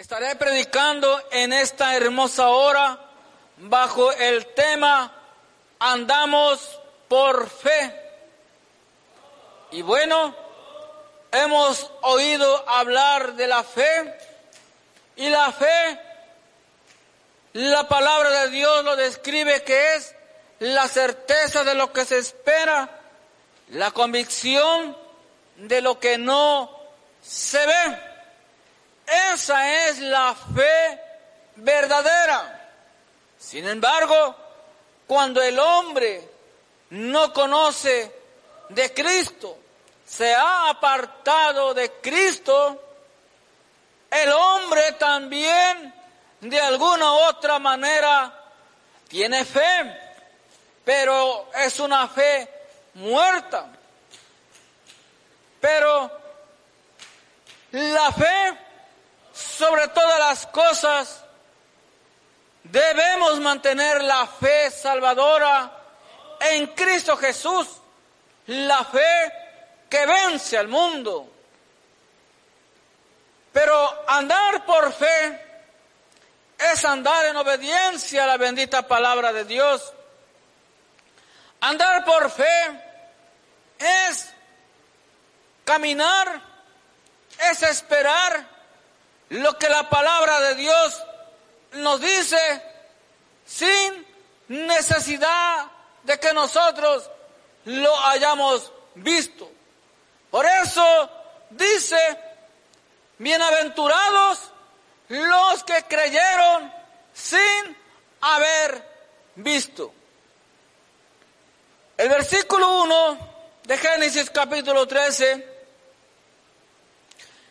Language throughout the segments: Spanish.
Estaré predicando en esta hermosa hora bajo el tema Andamos por fe. Y bueno, hemos oído hablar de la fe y la fe, la palabra de Dios lo describe que es la certeza de lo que se espera, la convicción de lo que no se ve. Esa es la fe verdadera. Sin embargo, cuando el hombre no conoce de Cristo, se ha apartado de Cristo, el hombre también de alguna otra manera tiene fe, pero es una fe muerta. Pero la fe sobre todas las cosas, debemos mantener la fe salvadora en Cristo Jesús, la fe que vence al mundo. Pero andar por fe es andar en obediencia a la bendita palabra de Dios. Andar por fe es caminar, es esperar lo que la palabra de Dios nos dice sin necesidad de que nosotros lo hayamos visto. Por eso dice, bienaventurados los que creyeron sin haber visto. El versículo 1 de Génesis capítulo 13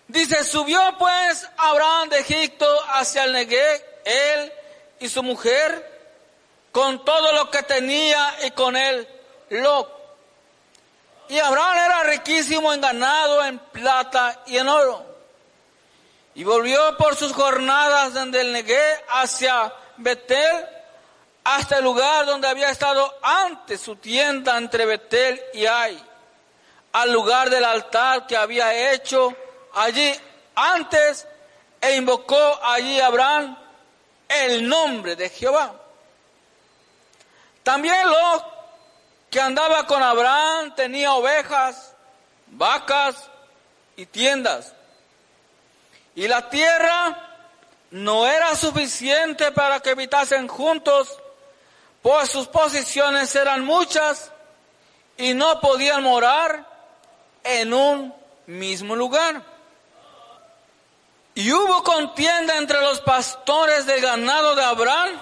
Dice, subió pues Abraham de Egipto hacia el Negev, él y su mujer, con todo lo que tenía y con él lo. Y Abraham era riquísimo en ganado, en plata y en oro. Y volvió por sus jornadas desde el Negev hacia Betel, hasta el lugar donde había estado antes su tienda entre Betel y Ai, al lugar del altar que había hecho allí antes e invocó allí Abraham el nombre de Jehová. También los que andaba con Abraham tenía ovejas, vacas y tiendas. Y la tierra no era suficiente para que habitasen juntos, pues sus posiciones eran muchas y no podían morar en un mismo lugar. Y hubo contienda entre los pastores del ganado de Abraham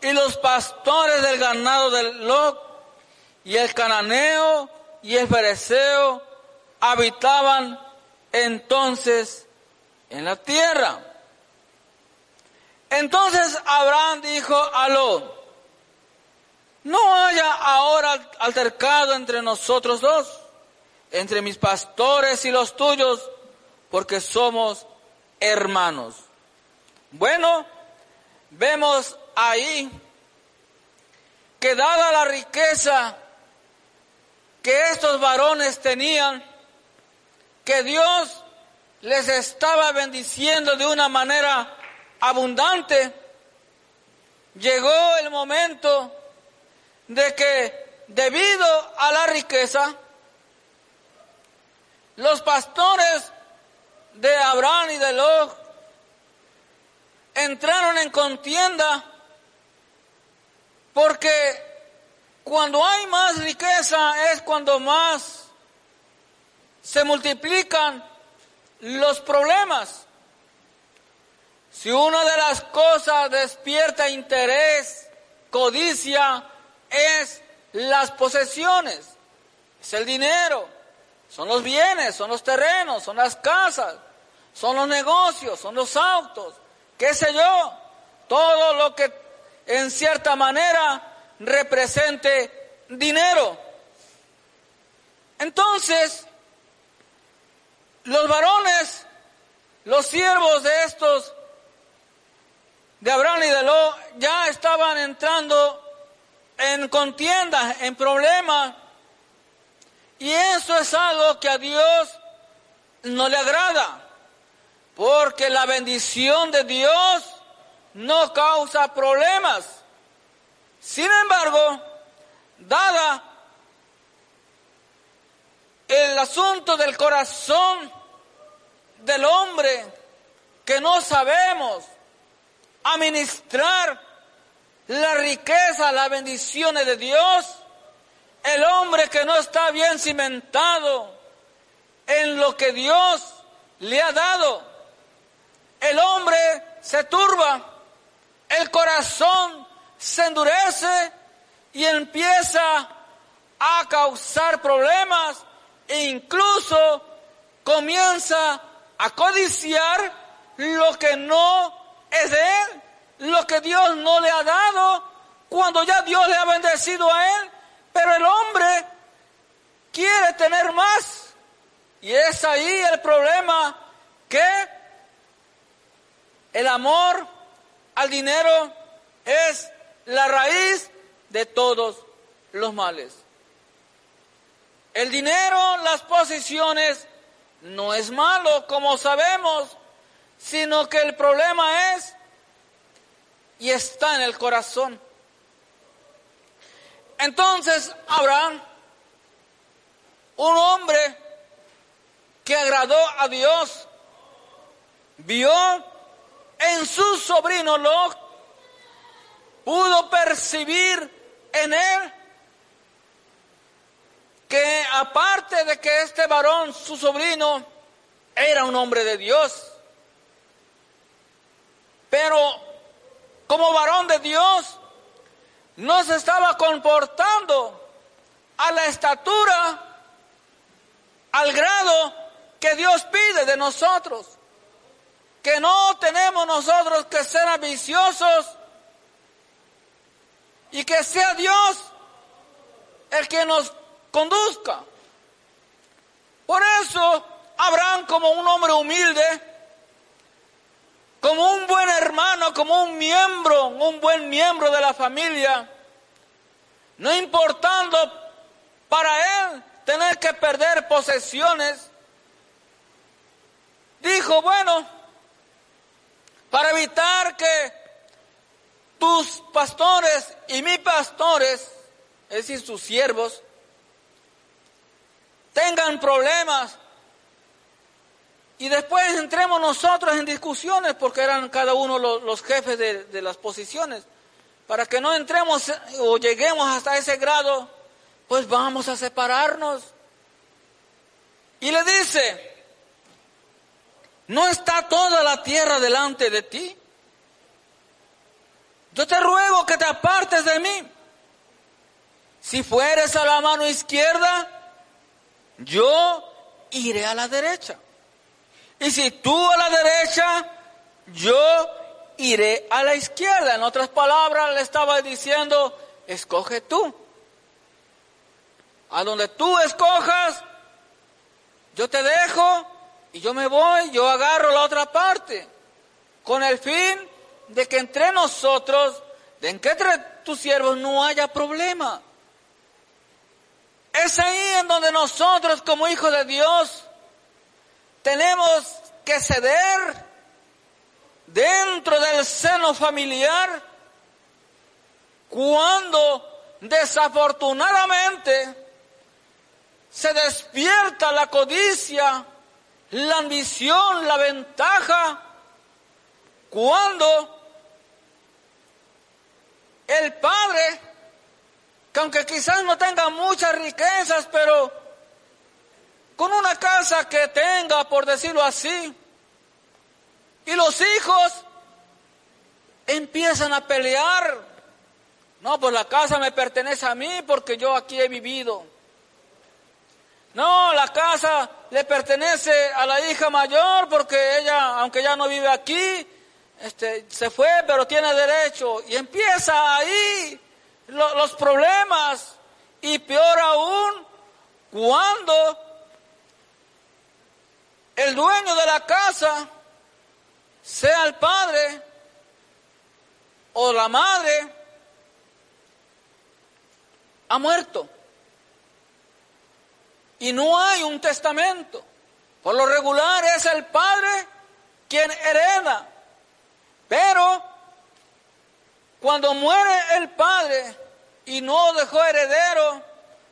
y los pastores del ganado de Lot. Y el cananeo y el fereceo habitaban entonces en la tierra. Entonces Abraham dijo a Lot, no haya ahora altercado entre nosotros dos, entre mis pastores y los tuyos, porque somos hermanos. Bueno, vemos ahí que dada la riqueza que estos varones tenían, que Dios les estaba bendiciendo de una manera abundante, llegó el momento de que debido a la riqueza, los pastores de Abraham y de Lot entraron en contienda porque cuando hay más riqueza es cuando más se multiplican los problemas. Si una de las cosas despierta interés, codicia, es las posesiones, es el dinero, son los bienes, son los terrenos, son las casas, son los negocios, son los autos, qué sé yo, todo lo que en cierta manera represente dinero. Entonces, los varones, los siervos de estos, de Abraham y de Lo, ya estaban entrando en contienda, en problemas, y eso es algo que a Dios no le agrada. Porque la bendición de Dios no causa problemas. Sin embargo, dada el asunto del corazón del hombre que no sabemos administrar la riqueza, las bendiciones de Dios, el hombre que no está bien cimentado en lo que Dios le ha dado, el hombre se turba, el corazón se endurece y empieza a causar problemas e incluso comienza a codiciar lo que no es de él, lo que Dios no le ha dado, cuando ya Dios le ha bendecido a él, pero el hombre quiere tener más. Y es ahí el problema que el amor al dinero es la raíz de todos los males. El dinero, las posiciones, no es malo, como sabemos, sino que el problema es y está en el corazón. Entonces Abraham, un hombre que agradó a Dios, vio su sobrino Lot, pudo percibir en él que aparte de que este varón, su sobrino, era un hombre de Dios, pero como varón de Dios, no se estaba comportando a la estatura, al grado que Dios pide de nosotros. Que no tenemos nosotros que ser ambiciosos y que sea Dios el que nos conduzca. Por eso Abraham como un hombre humilde, como un buen hermano, como un miembro, un buen miembro de la familia, no importando para él tener que perder posesiones, dijo, bueno, para evitar que tus pastores y mis pastores, es decir, sus siervos, tengan problemas y después entremos nosotros en discusiones, porque eran cada uno los, jefes de, las posiciones. Para que no entremos o lleguemos hasta ese grado, pues vamos a separarnos. Y le dice, ¿no está toda la tierra delante de ti? Yo te ruego que te apartes de mí. Si fueres a la mano izquierda, yo iré a la derecha. Y si tú a la derecha, yo iré a la izquierda. En otras palabras, le estaba diciendo, escoge tú. A donde tú escojas, yo te dejo y yo me voy, yo agarro la otra parte. Con el fin de que entre nosotros, de que entre tus siervos no haya problema. Es ahí en donde nosotros como hijos de Dios tenemos que ceder dentro del seno familiar cuando desafortunadamente se despierta la codicia, la ambición, la ventaja, cuando el padre, que aunque quizás no tenga muchas riquezas, pero con una casa que tenga, por decirlo así, y los hijos empiezan a pelear. No, pues la casa me pertenece a mí porque yo aquí he vivido. No, la casa le pertenece a la hija mayor porque ella, aunque ya no vive aquí, este, se fue, pero tiene derecho. Y empieza ahí los problemas. Y peor aún, cuando el dueño de la casa, sea el padre o la madre, ha muerto. Y no hay un testamento. Por lo regular es el padre quien hereda. Pero cuando muere el padre y no dejó heredero,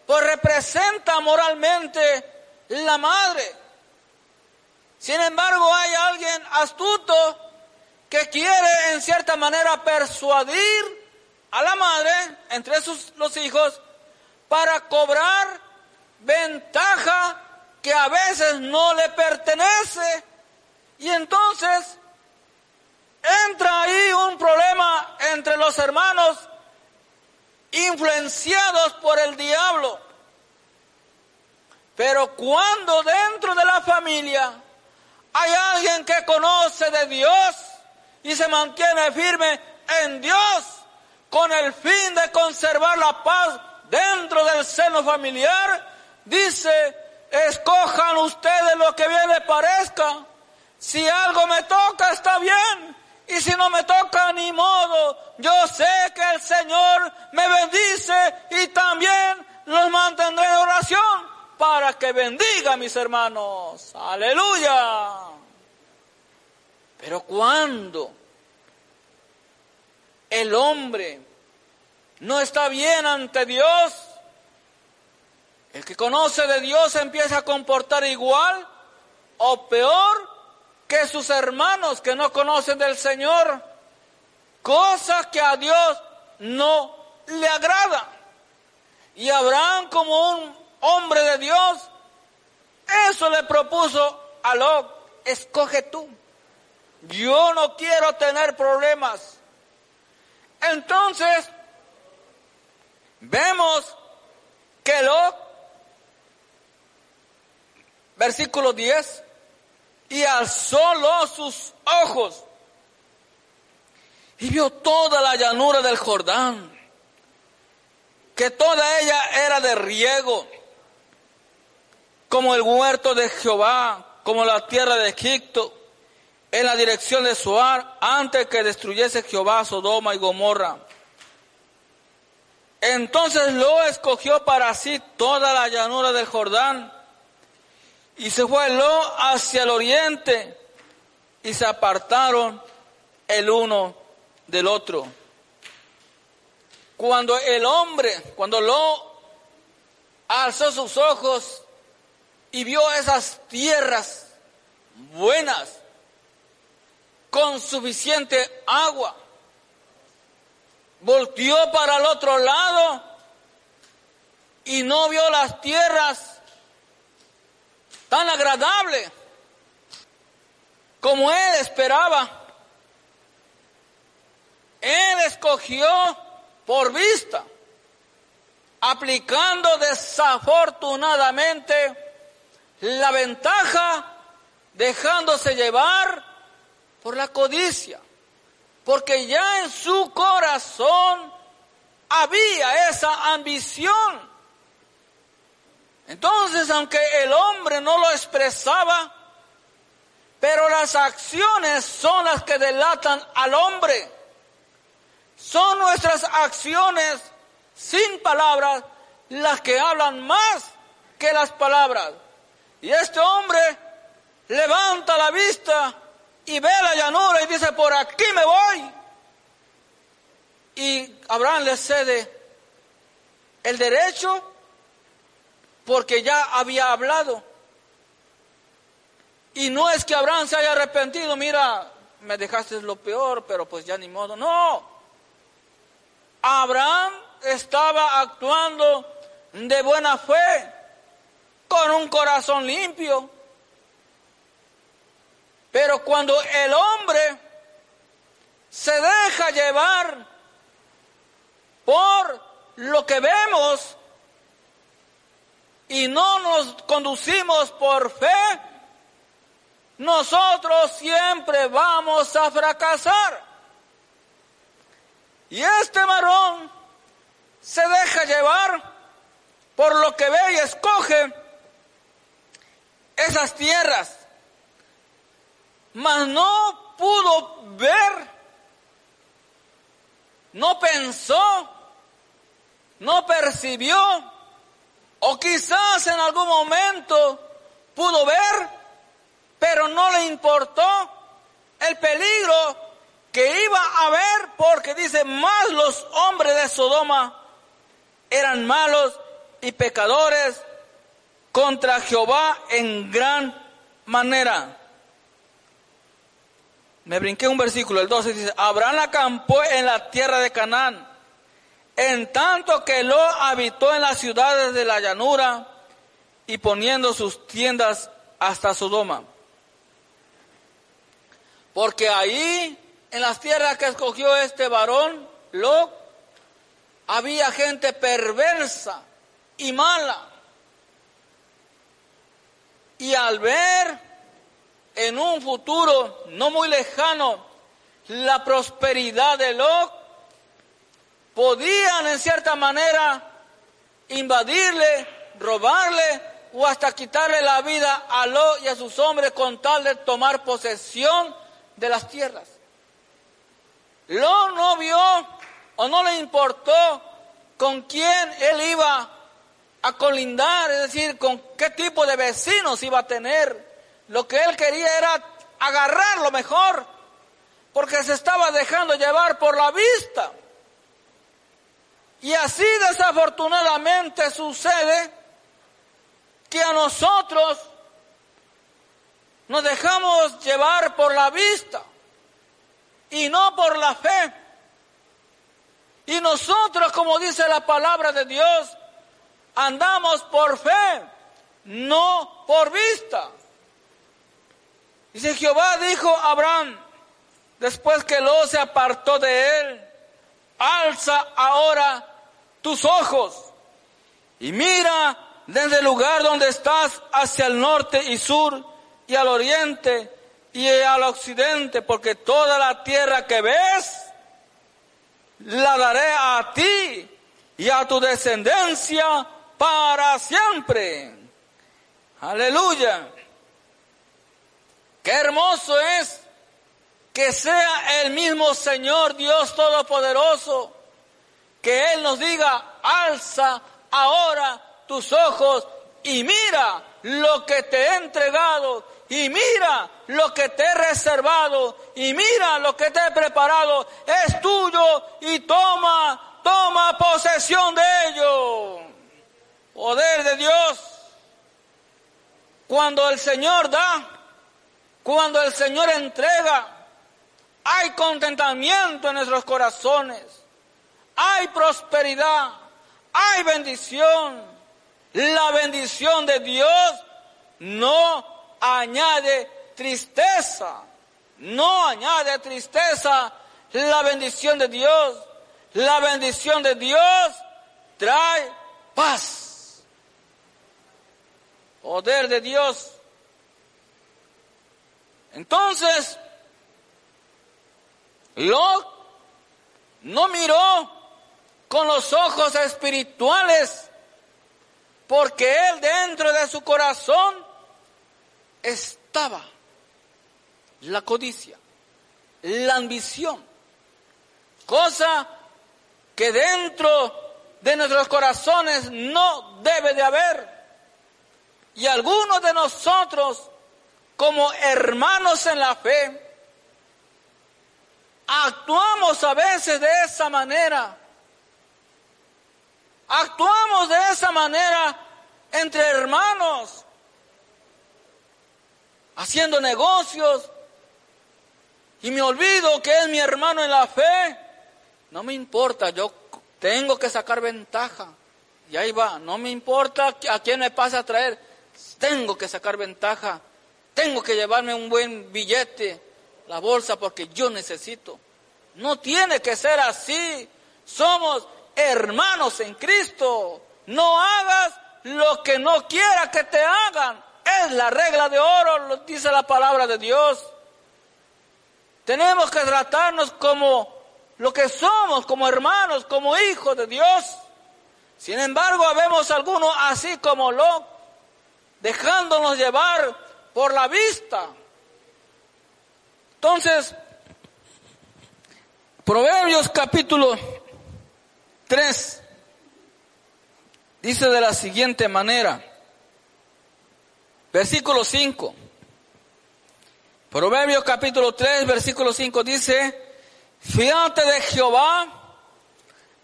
pues representa moralmente la madre. Sin embargo, hay alguien astuto que quiere en cierta manera persuadir a la madre, entre sus, los hijos, para cobrar ventaja que a veces no le pertenece. Y entonces entra ahí un problema entre los hermanos influenciados por el diablo. Pero cuando dentro de la familia hay alguien que conoce de Dios y se mantiene firme en Dios con el fin de conservar la paz dentro del seno familiar, dice, escojan ustedes lo que bien les parezca. Si algo me toca, está bien. Y si no me toca, ni modo. Yo sé que el Señor me bendice y también los mantendré en oración para que bendiga a mis hermanos. Aleluya. Pero cuando el hombre no está bien ante Dios, el que conoce de Dios empieza a comportar igual o peor que sus hermanos que no conocen del Señor, cosa que a Dios no le agrada. Y Abraham como un hombre de Dios, eso le propuso a Lot, escoge tú. Yo no quiero tener problemas. Entonces, vemos que Lot, versículo 10, y alzó sus ojos y vio toda la llanura del Jordán, que toda ella era de riego como el huerto de Jehová, como la tierra de Egipto, en la dirección de Suar, antes que destruyese Jehová Sodoma y Gomorra. Entonces lo escogió para sí toda la llanura del Jordán, y se fue Lo hacia el oriente, y se apartaron el uno del otro. Cuando el hombre, cuando Lo alzó sus ojos y vio esas tierras buenas, con suficiente agua. Volteó para el otro lado y no vio las tierras tan agradables como él esperaba. Él escogió por vista, aplicando desafortunadamente la ventaja dejándose llevar por la codicia, porque ya en su corazón había esa ambición. Entonces, aunque el hombre no lo expresaba, pero las acciones son las que delatan al hombre. Son nuestras acciones sin palabras las que hablan más que las palabras. Y este hombre levanta la vista y ve la llanura y dice, por aquí me voy. Y Abraham le cede el derecho porque ya había hablado. Y no es que Abraham se haya arrepentido, mira, me dejaste lo peor, pero pues ya ni modo. No. Abraham estaba actuando de buena fe con un corazón limpio. Pero cuando el hombre se deja llevar por lo que vemos y no nos conducimos por fe, nosotros siempre vamos a fracasar. Y este varón se deja llevar por lo que ve y escoge esas tierras, mas no pudo ver, no pensó, no percibió, o quizás en algún momento pudo ver, pero no le importó el peligro que iba a haber porque dice, más los hombres de Sodoma eran malos y pecadores contra Jehová en gran manera. Me brinqué un versículo, el 12 dice, Abraham acampó en la tierra de Canaán, en tanto que lo habitó en las ciudades de la llanura y poniendo sus tiendas hasta Sodoma. Porque ahí, en las tierras que escogió este varón, Lot, había gente perversa y mala. Y al ver en un futuro no muy lejano la prosperidad de Lot, podían en cierta manera invadirle, robarle o hasta quitarle la vida a Lot y a sus hombres con tal de tomar posesión de las tierras. Lot no vio o no le importó con quién él iba a colindar, es decir, con qué tipo de vecinos iba a tener. Lo que él quería era agarrar lo mejor, porque se estaba dejando llevar por la vista. Y así desafortunadamente sucede que a nosotros nos dejamos llevar por la vista y no por la fe. Y nosotros, como dice la palabra de Dios, andamos por fe, no por vista. Dice Jehová dijo a Abraham, después que lo se apartó de él, alza ahora tus ojos y mira desde el lugar donde estás hacia el norte y sur y al oriente y al occidente, porque toda la tierra que ves la daré a ti y a tu descendencia para siempre. Aleluya. Qué hermoso es que sea el mismo Señor Dios Todopoderoso, que Él nos diga, alza ahora tus ojos y mira lo que te he entregado y mira lo que te he reservado y mira lo que te he preparado, es tuyo y toma, toma posesión de ello. Poder de Dios. Cuando el Señor da, cuando el Señor entrega, hay contentamiento en nuestros corazones, hay prosperidad, hay bendición. La bendición de Dios no añade tristeza, no añade tristeza la bendición de Dios. La bendición de Dios trae paz. Poder de Dios. Entonces, Lot no miró con los ojos espirituales porque él dentro de su corazón estaba la codicia, la ambición, cosa que dentro de nuestros corazones no debe de haber. Y algunos de nosotros, como hermanos en la fe, actuamos a veces de esa manera. Actuamos de esa manera entre hermanos haciendo negocios, y me olvido que es mi hermano en la fe, no me importa, yo tengo que sacar ventaja. Y ahí va, no me importa a quién me pasa a traer, tengo que sacar ventaja, tengo que llevarme un buen billete, la bolsa, porque yo necesito. No tiene que ser así, somos hermanos en Cristo. No hagas lo que no quiera que te hagan. Es la regla de oro, lo dice la palabra de Dios. Tenemos que tratarnos como lo que somos, como hermanos, como hijos de Dios. Sin embargo, vemos algunos así como lo, dejándonos llevar por la vista. Entonces, Proverbios capítulo 3 dice de la siguiente manera. Versículo 5. Proverbios capítulo 3, versículo 5 dice, fíjate de Jehová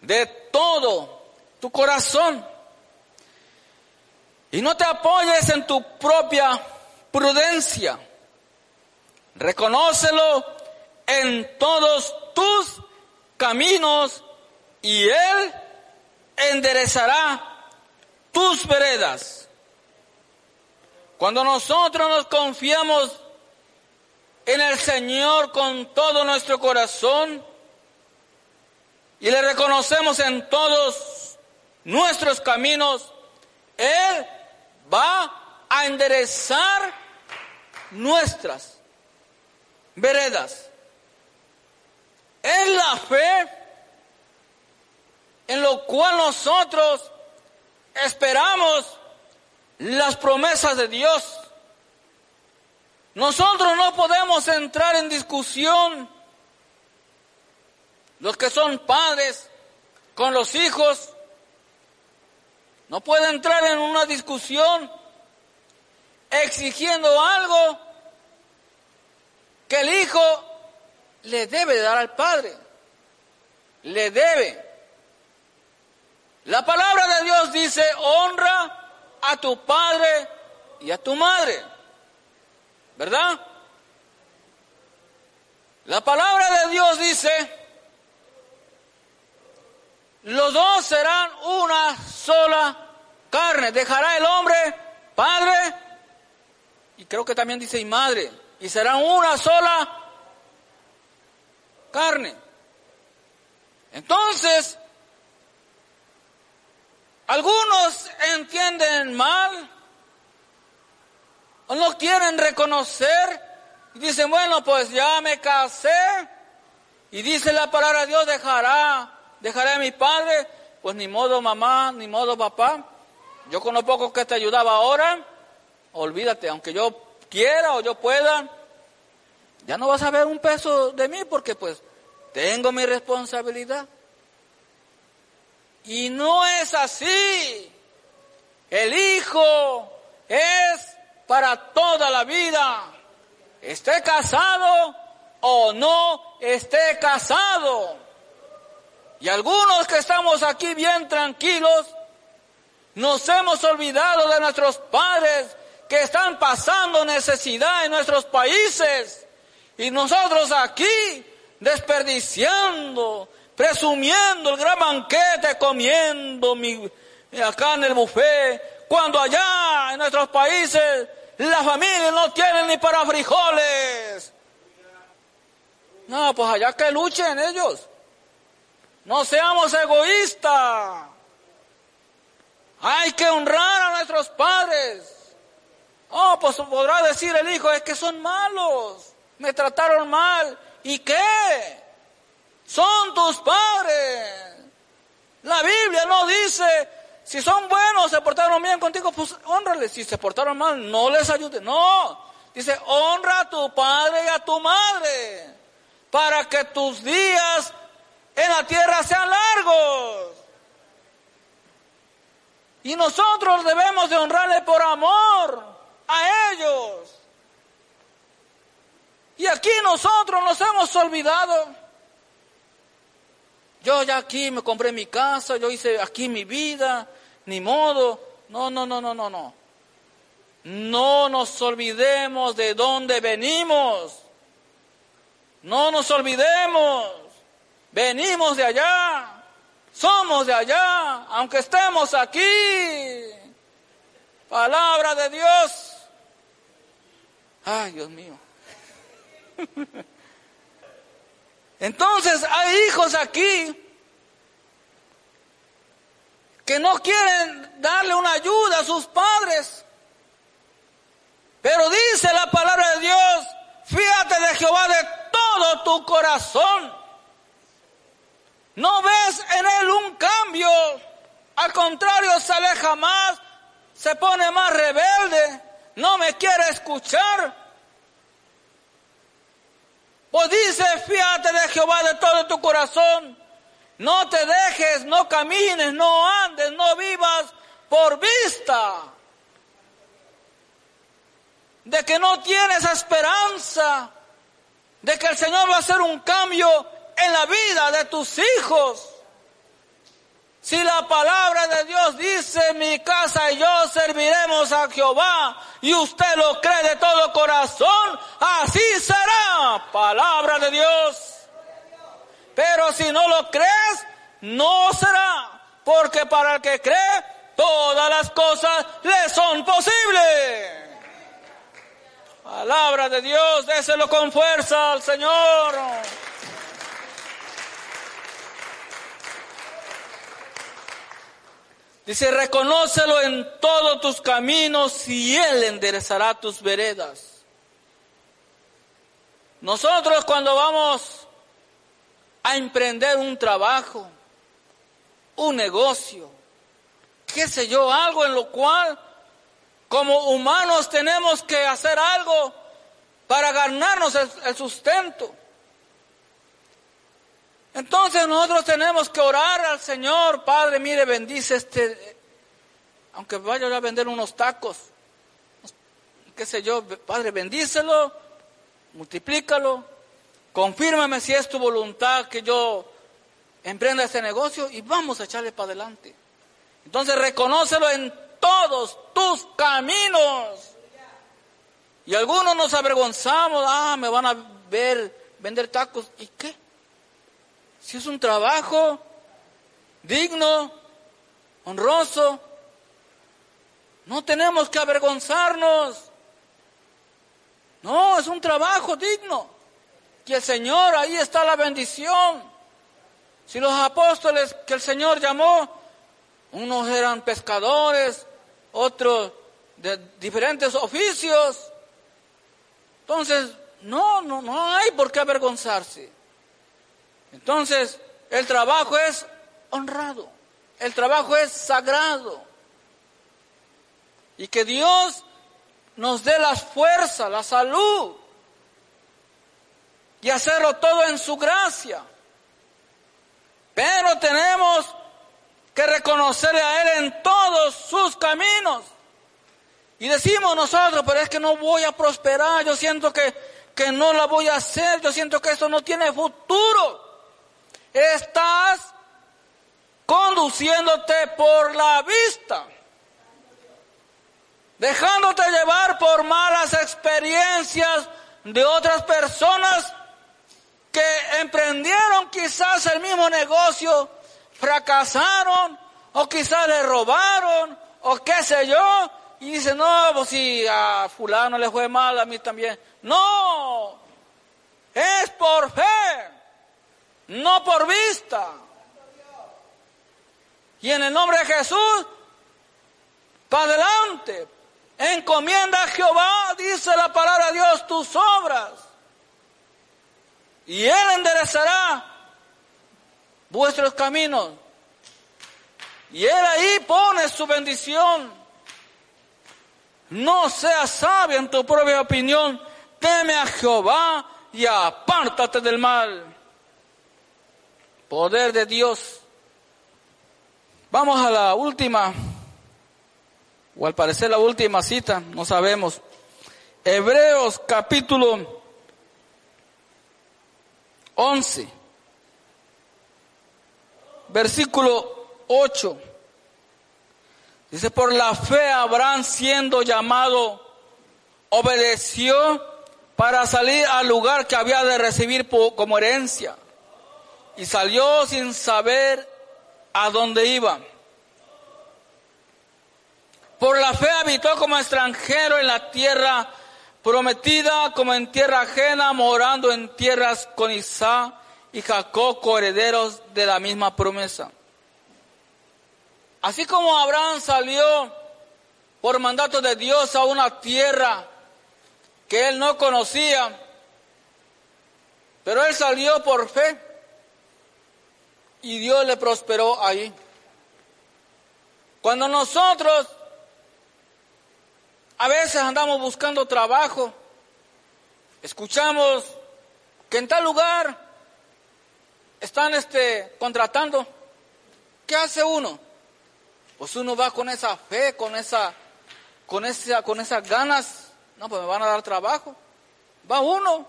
de todo tu corazón y no te apoyes en tu propia prudencia. Reconócelo en todos tus caminos y Él enderezará tus veredas. Cuando nosotros nos confiamos en el Señor con todo nuestro corazón y le reconocemos en todos nuestros caminos, Él va a enderezar nuestras veredas. Es la fe en lo cual nosotros esperamos las promesas de Dios. Nosotros no podemos entrar en discusión, los que son padres con los hijos, no puede entrar en una discusión exigiendo algo que el hijo le debe dar al padre. Le debe. La palabra de Dios dice, honra a tu padre y a tu madre. ¿Verdad? La palabra de Dios dice, los dos serán una sola carne. Dejará el hombre padre y creo que también dice y madre. Y serán una sola carne. Entonces, algunos entienden mal o no quieren reconocer y dicen, bueno, pues ya me casé y dice la palabra Dios, dejará dejaré a mi padre, pues ni modo mamá, ni modo papá. Yo con lo poco que te ayudaba ahora, olvídate, aunque yo quiera o yo pueda, ya no vas a ver un peso de mí porque pues tengo mi responsabilidad. Y no es así. El hijo es para toda la vida. Esté casado o no esté casado. Y algunos que estamos aquí bien tranquilos, nos hemos olvidado de nuestros padres que están pasando necesidad en nuestros países. Y nosotros aquí desperdiciando, presumiendo el gran banquete, comiendo mi, acá en el buffet, cuando allá en nuestros países las familias no tienen ni para frijoles. No, pues allá que luchen ellos. No seamos egoístas. Hay que honrar a nuestros padres. Oh, pues podrá decir el hijo, es que son malos. Me trataron mal. ¿Y qué? Son tus padres. La Biblia no dice, si son buenos, se portaron bien contigo, pues honrales. Si se portaron mal, no les ayude. No. Dice, honra a tu padre y a tu madre para que tus días en la tierra sean largos. Y nosotros debemos de honrarle por amor a ellos. Y aquí nosotros nos hemos olvidado. Yo ya aquí me compré mi casa, yo hice aquí mi vida, ni modo. No, no, no, no, no, no. No nos olvidemos de dónde venimos. No nos olvidemos. Venimos de allá, somos de allá, aunque estemos aquí. Palabra de Dios. Ay, Dios mío. Entonces hay hijos aquí que no quieren darle una ayuda a sus padres. Pero dice la palabra de Dios, fíjate de Jehová de todo tu corazón no ves en él un cambio. Al contrario, se aleja más, se pone más rebelde, no me quiere escuchar. Pues dice, fíjate de Jehová de todo tu corazón. No te dejes, no camines, no andes, no vivas por vista. de que no tienes esperanza, de que el Señor va a hacer un cambio en la vida de tus hijos. Si la palabra de Dios dice, mi casa y yo serviremos a Jehová, y usted lo cree de todo corazón, así será, palabra de Dios. Pero si no lo crees, no será, porque para el que cree, todas las cosas le son posibles. Palabra de Dios, déselo con fuerza al Señor. Dice, reconócelo en todos tus caminos y Él enderezará tus veredas. Nosotros cuando vamos a emprender un trabajo, un negocio, qué sé yo, algo en lo cual como humanos tenemos que hacer algo para ganarnos el, sustento. Entonces nosotros tenemos que orar al Señor, Padre, mire, bendice este, aunque vaya a vender unos tacos, qué sé yo, Padre, bendícelo, multiplícalo, confírmame si es tu voluntad que yo emprenda este negocio y vamos a echarle para adelante. Entonces reconócelo en todos tus caminos. Y algunos nos avergonzamos, ah, me van a ver vender tacos. ¿Y qué? Si es un trabajo digno, honroso, no tenemos que avergonzarnos. No, es un trabajo digno. Que el Señor, ahí está la bendición. Si los apóstoles que el Señor llamó, unos eran pescadores, otros de diferentes oficios. Entonces, no, no, no hay por qué avergonzarse. Entonces, el trabajo es honrado, el trabajo es sagrado. Y que Dios nos dé la fuerza, la salud y hacerlo todo en su gracia. Pero tenemos que reconocerle a Él en todos sus caminos. Y decimos nosotros, pero es que no voy a prosperar, yo siento que, que no la voy a hacer, yo siento que eso no tiene futuro. Estás conduciéndote por la vista, dejándote llevar por malas experiencias de otras personas que emprendieron quizás el mismo negocio, fracasaron o quizás le robaron o qué sé yo, y dice, no, pues si a fulano le fue mal, a mí también. No, es por fe, no por vista. Y en el nombre de Jesús, para adelante, encomienda a Jehová, dice la palabra de Dios, tus obras. Y Él enderezará vuestros caminos. Y Él ahí pone su bendición. No seas sabio en tu propia opinión. Teme a Jehová y apártate del mal. Poder de Dios. Vamos a la última, o al parecer la última cita, no sabemos. Hebreos capítulo 11, versículo 8. Dice, por la fe Abraham siendo llamado, obedeció para salir al lugar que había de recibir como herencia. Y salió sin saber a dónde iba. Por la fe habitó como extranjero en la tierra prometida, como en tierra ajena, morando en tierras con Isaac y Jacob, coherederos de la misma promesa. Así como Abraham salió por mandato de Dios a una tierra que él no conocía, pero él salió por fe y Dios le prosperó ahí. Cuando nosotros a veces andamos buscando trabajo, escuchamos que en tal lugar están este, contratando, ¿qué hace uno? Pues uno va con esa fe, con esa, con esa, con esas ganas No, pues me van a dar trabajo. Va uno.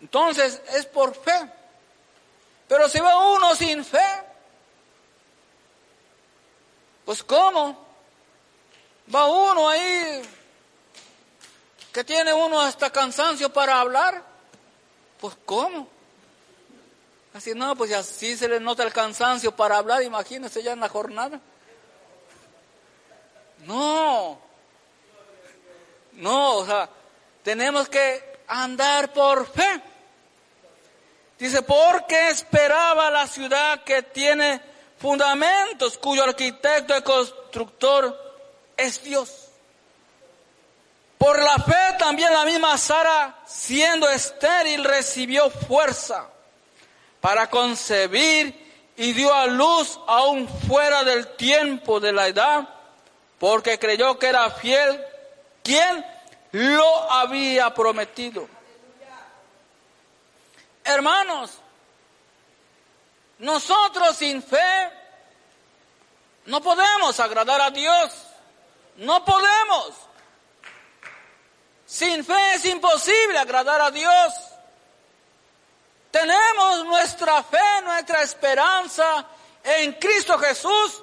Entonces es por fe. Pero si va uno sin fe, pues ¿cómo? Va uno ahí que tiene uno hasta cansancio para hablar. Pues ¿cómo? Así no, pues así se le nota el cansancio para hablar, imagínese ya en la jornada. No, no, o sea, tenemos que andar por fe. Dice, porque esperaba la ciudad que tiene fundamentos, cuyo arquitecto y constructor es Dios. Por la fe también la misma Sara, siendo estéril, recibió fuerza para concebir y dio a luz aún fuera del tiempo de la edad, porque creyó que era fiel quien lo había prometido. Hermanos, nosotros sin fe no podemos agradar a Dios. No podemos. Sin fe es imposible agradar a Dios. Tenemos nuestra fe, nuestra esperanza en Cristo Jesús,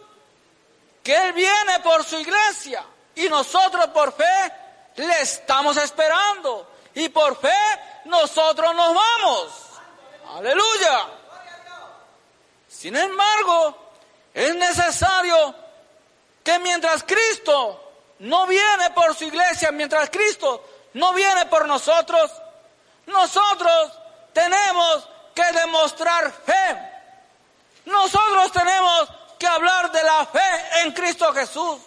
que Él viene por su iglesia y nosotros por fe le estamos esperando y por fe nosotros nos vamos. Aleluya. Sin embargo, es necesario que mientras Cristo no viene por su iglesia, mientras Cristo no viene por nosotros, nosotros tenemos que demostrar fe. Nosotros tenemos que hablar de la fe en Cristo Jesús.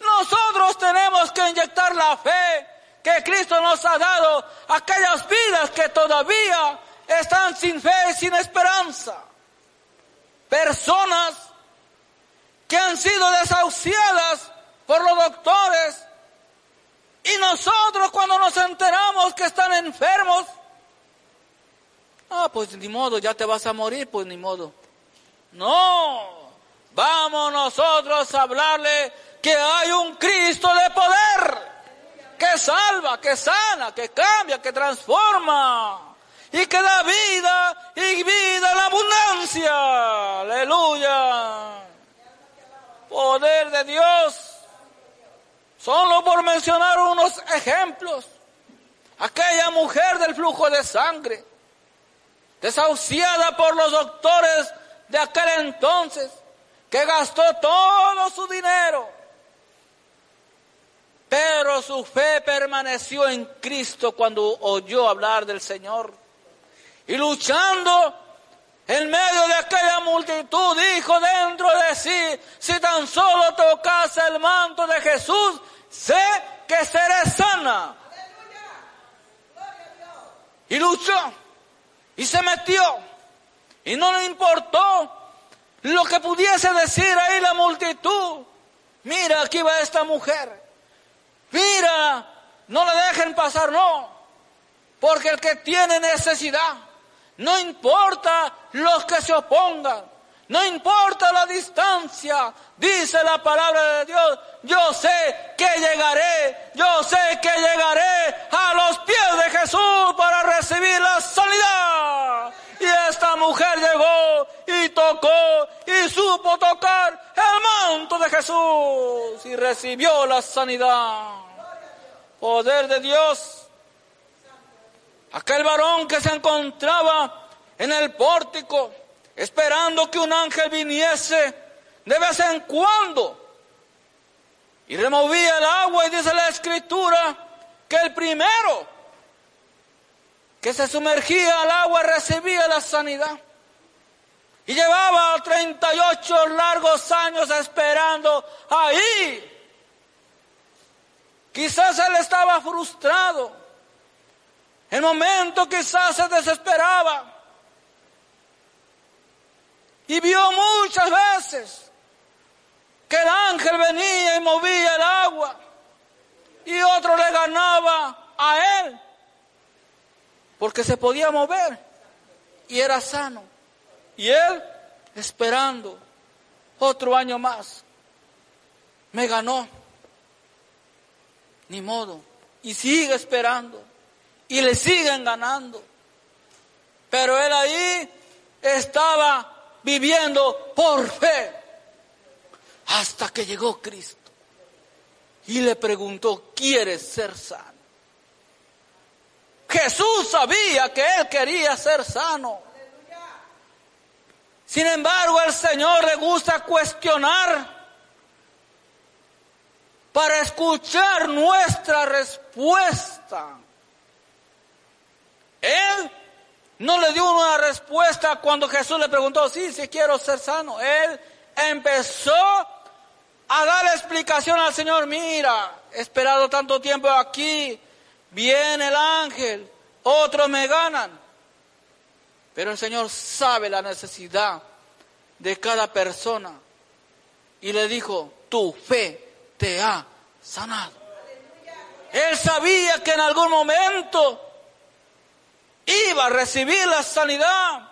Nosotros tenemos que inyectar la fe que Cristo nos ha dado a aquellas vidas que todavía están sin fe y sin esperanza. Personas que han sido desahuciadas por los doctores y nosotros cuando nos enteramos que están enfermos, Ah, pues ni modo, ya te vas a morir, pues ni modo. No, vamos nosotros a hablarle que hay un Cristo de poder, que salva, que sana, que cambia, que transforma y que da vida y vida en abundancia. Aleluya. Poder de Dios. Solo por mencionar unos ejemplos. Aquella mujer del flujo de sangre desahuciada por los doctores de aquel entonces, que gastó todo su dinero, pero su fe permaneció en Cristo cuando oyó hablar del Señor. Y luchando en medio de aquella multitud, dijo dentro de sí, si tan solo tocase el manto de Jesús, sé que seré sana. Y luchó y se metió. Y no le importó lo que pudiese decir ahí la multitud. Mira, aquí va esta mujer. Mira, no le dejen pasar, no. Porque el que tiene necesidad, no importa los que se opongan, no importa la distancia, dice la palabra de Dios, yo sé que llegaré, yo sé que llegaré a los pies de Jesús para recibir la sanidad. Y esta mujer llegó y tocó y supo tocar el manto de Jesús y recibió la sanidad. Poder de Dios. Aquel varón que se encontraba en el pórtico, esperando que un ángel viniese de vez en cuando y removía el agua y dice la escritura que el primero que se sumergía al agua recibía la sanidad. Y llevaba 38 largos años esperando ahí. Quizás él estaba frustrado. En momento quizás se desesperaba. Y vio muchas veces que el ángel venía y movía el agua y otro le ganaba a él porque se podía mover y era sano. Y él esperando otro año más. Me ganó. Ni modo. y sigue esperando y le siguen ganando. Pero él ahí estaba viviendo por fe hasta que llegó Cristo y le preguntó, ¿quieres ser sano? Jesús sabía que él quería ser sano. Sin embargo, al Señor le gusta cuestionar para escuchar nuestra respuesta. Él no le dio una respuesta cuando Jesús le preguntó, sí, sí quiero ser sano. Él empezó a dar explicación al Señor, mira, he esperado tanto tiempo aquí, viene el ángel, otros me ganan. Pero el Señor sabe la necesidad de cada persona. Y le dijo, tu fe te ha sanado. Él sabía que en algún momento iba a recibir la sanidad,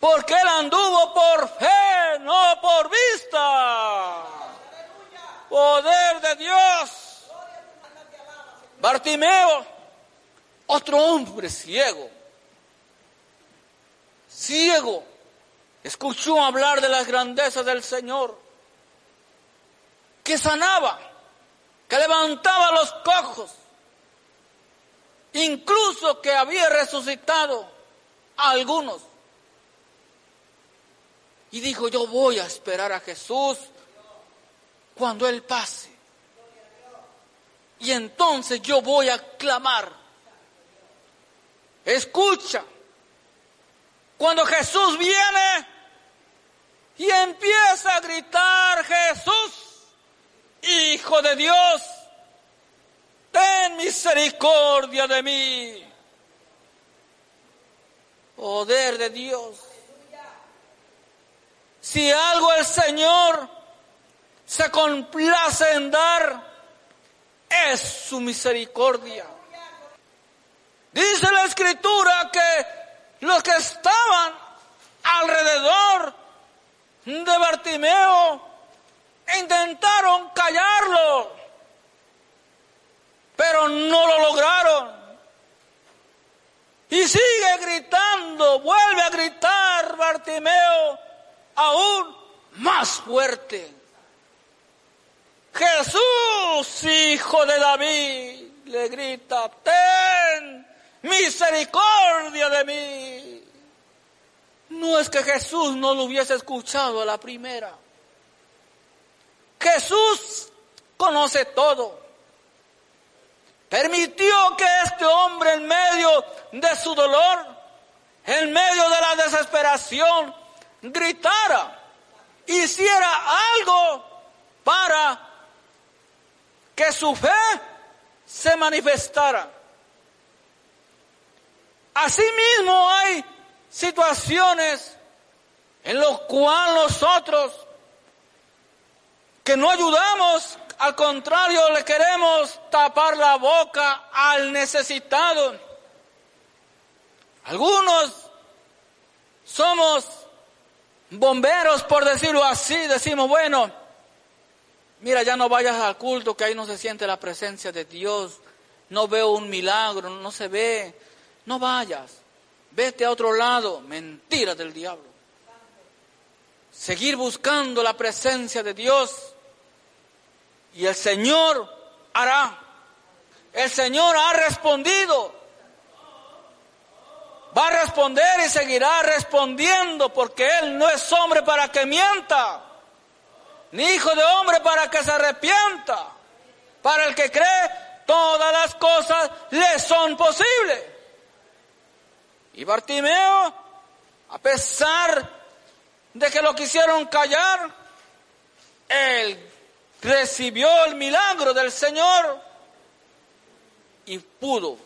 porque él anduvo por fe, no por vista. Poder de Dios. Bartimeo, otro hombre ciego, ciego, escuchó hablar de las grandezas del Señor, que sanaba, que levantaba los cojos, incluso que había resucitado a algunos. Y dijo, yo voy a esperar a Jesús cuando Él pase. Y entonces yo voy a clamar. Escucha. Cuando Jesús viene y empieza a gritar, Jesús, Hijo de Dios, ten misericordia de mí. Poder de Dios. Si algo el Señor se complace en dar, es su misericordia. Dice la escritura que los que estaban alrededor de Bartimeo intentaron callarlo pero no lo lograron. Y sigue gritando, vuelve a gritar Bartimeo aún más fuerte. Jesús, hijo de David, le grita, ten misericordia de mí. No es que Jesús no lo hubiese escuchado a la primera. Jesús conoce todo permitió que este hombre en medio de su dolor, en medio de la desesperación, gritara, hiciera algo para que su fe se manifestara. Asimismo hay situaciones en las cuales nosotros que no ayudamos al contrario, le queremos tapar la boca al necesitado. Algunos somos bomberos, por decirlo así. Decimos, bueno, mira, ya no vayas al culto, que ahí no se siente la presencia de Dios. No veo un milagro, no se ve. No vayas. Vete a otro lado. Mentira del diablo. Seguir buscando la presencia de Dios y el Señor hará. El Señor ha respondido. Va a responder y seguirá respondiendo porque Él no es hombre para que mienta, ni hijo de hombre para que se arrepienta. Para el que cree, todas las cosas le son posibles. Y Bartimeo, a pesar de que lo quisieron callar, él recibió el milagro del Señor y pudo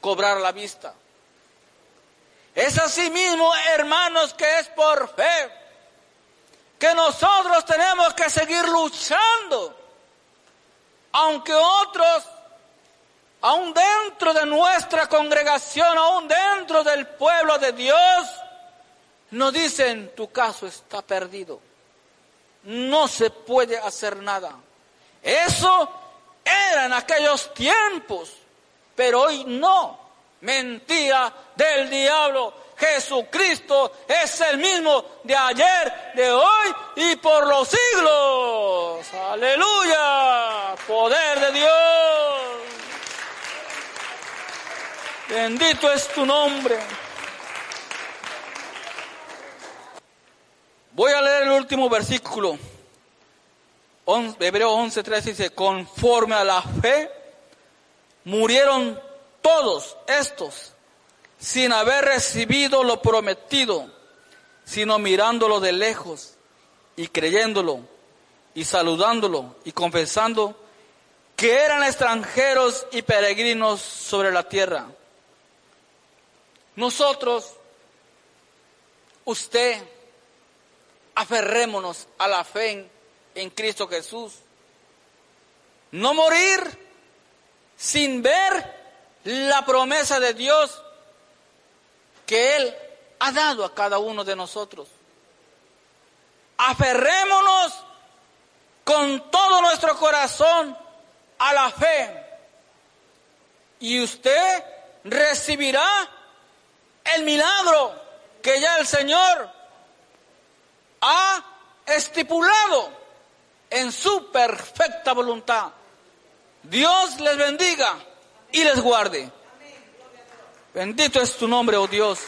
cobrar la vista. Es así mismo, hermanos, que es por fe que nosotros tenemos que seguir luchando, aunque otros, aún dentro de nuestra congregación, aún dentro del pueblo de Dios, nos dicen, tu caso está perdido no se puede hacer nada. Eso Era en aquellos tiempos, pero hoy no. Mentira del diablo. Jesucristo es el mismo de ayer, de hoy y por los siglos. Aleluya. Poder de Dios. Bendito es tu nombre. Voy a leer el último versículo. Hebreo 11:3 dice, conforme a la fe, murieron todos estos sin haber recibido lo prometido, sino mirándolo de lejos y creyéndolo y saludándolo y confesando que eran extranjeros y peregrinos sobre la tierra. Nosotros, usted, aferrémonos a la fe en, Cristo Jesús. No morir sin ver la promesa de Dios que Él ha dado a cada uno de nosotros. Aferrémonos con todo nuestro corazón a la fe y usted recibirá el milagro que ya el Señor ha estipulado en su perfecta voluntad. Dios les bendiga y les guarde. Bendito es tu nombre, oh Dios.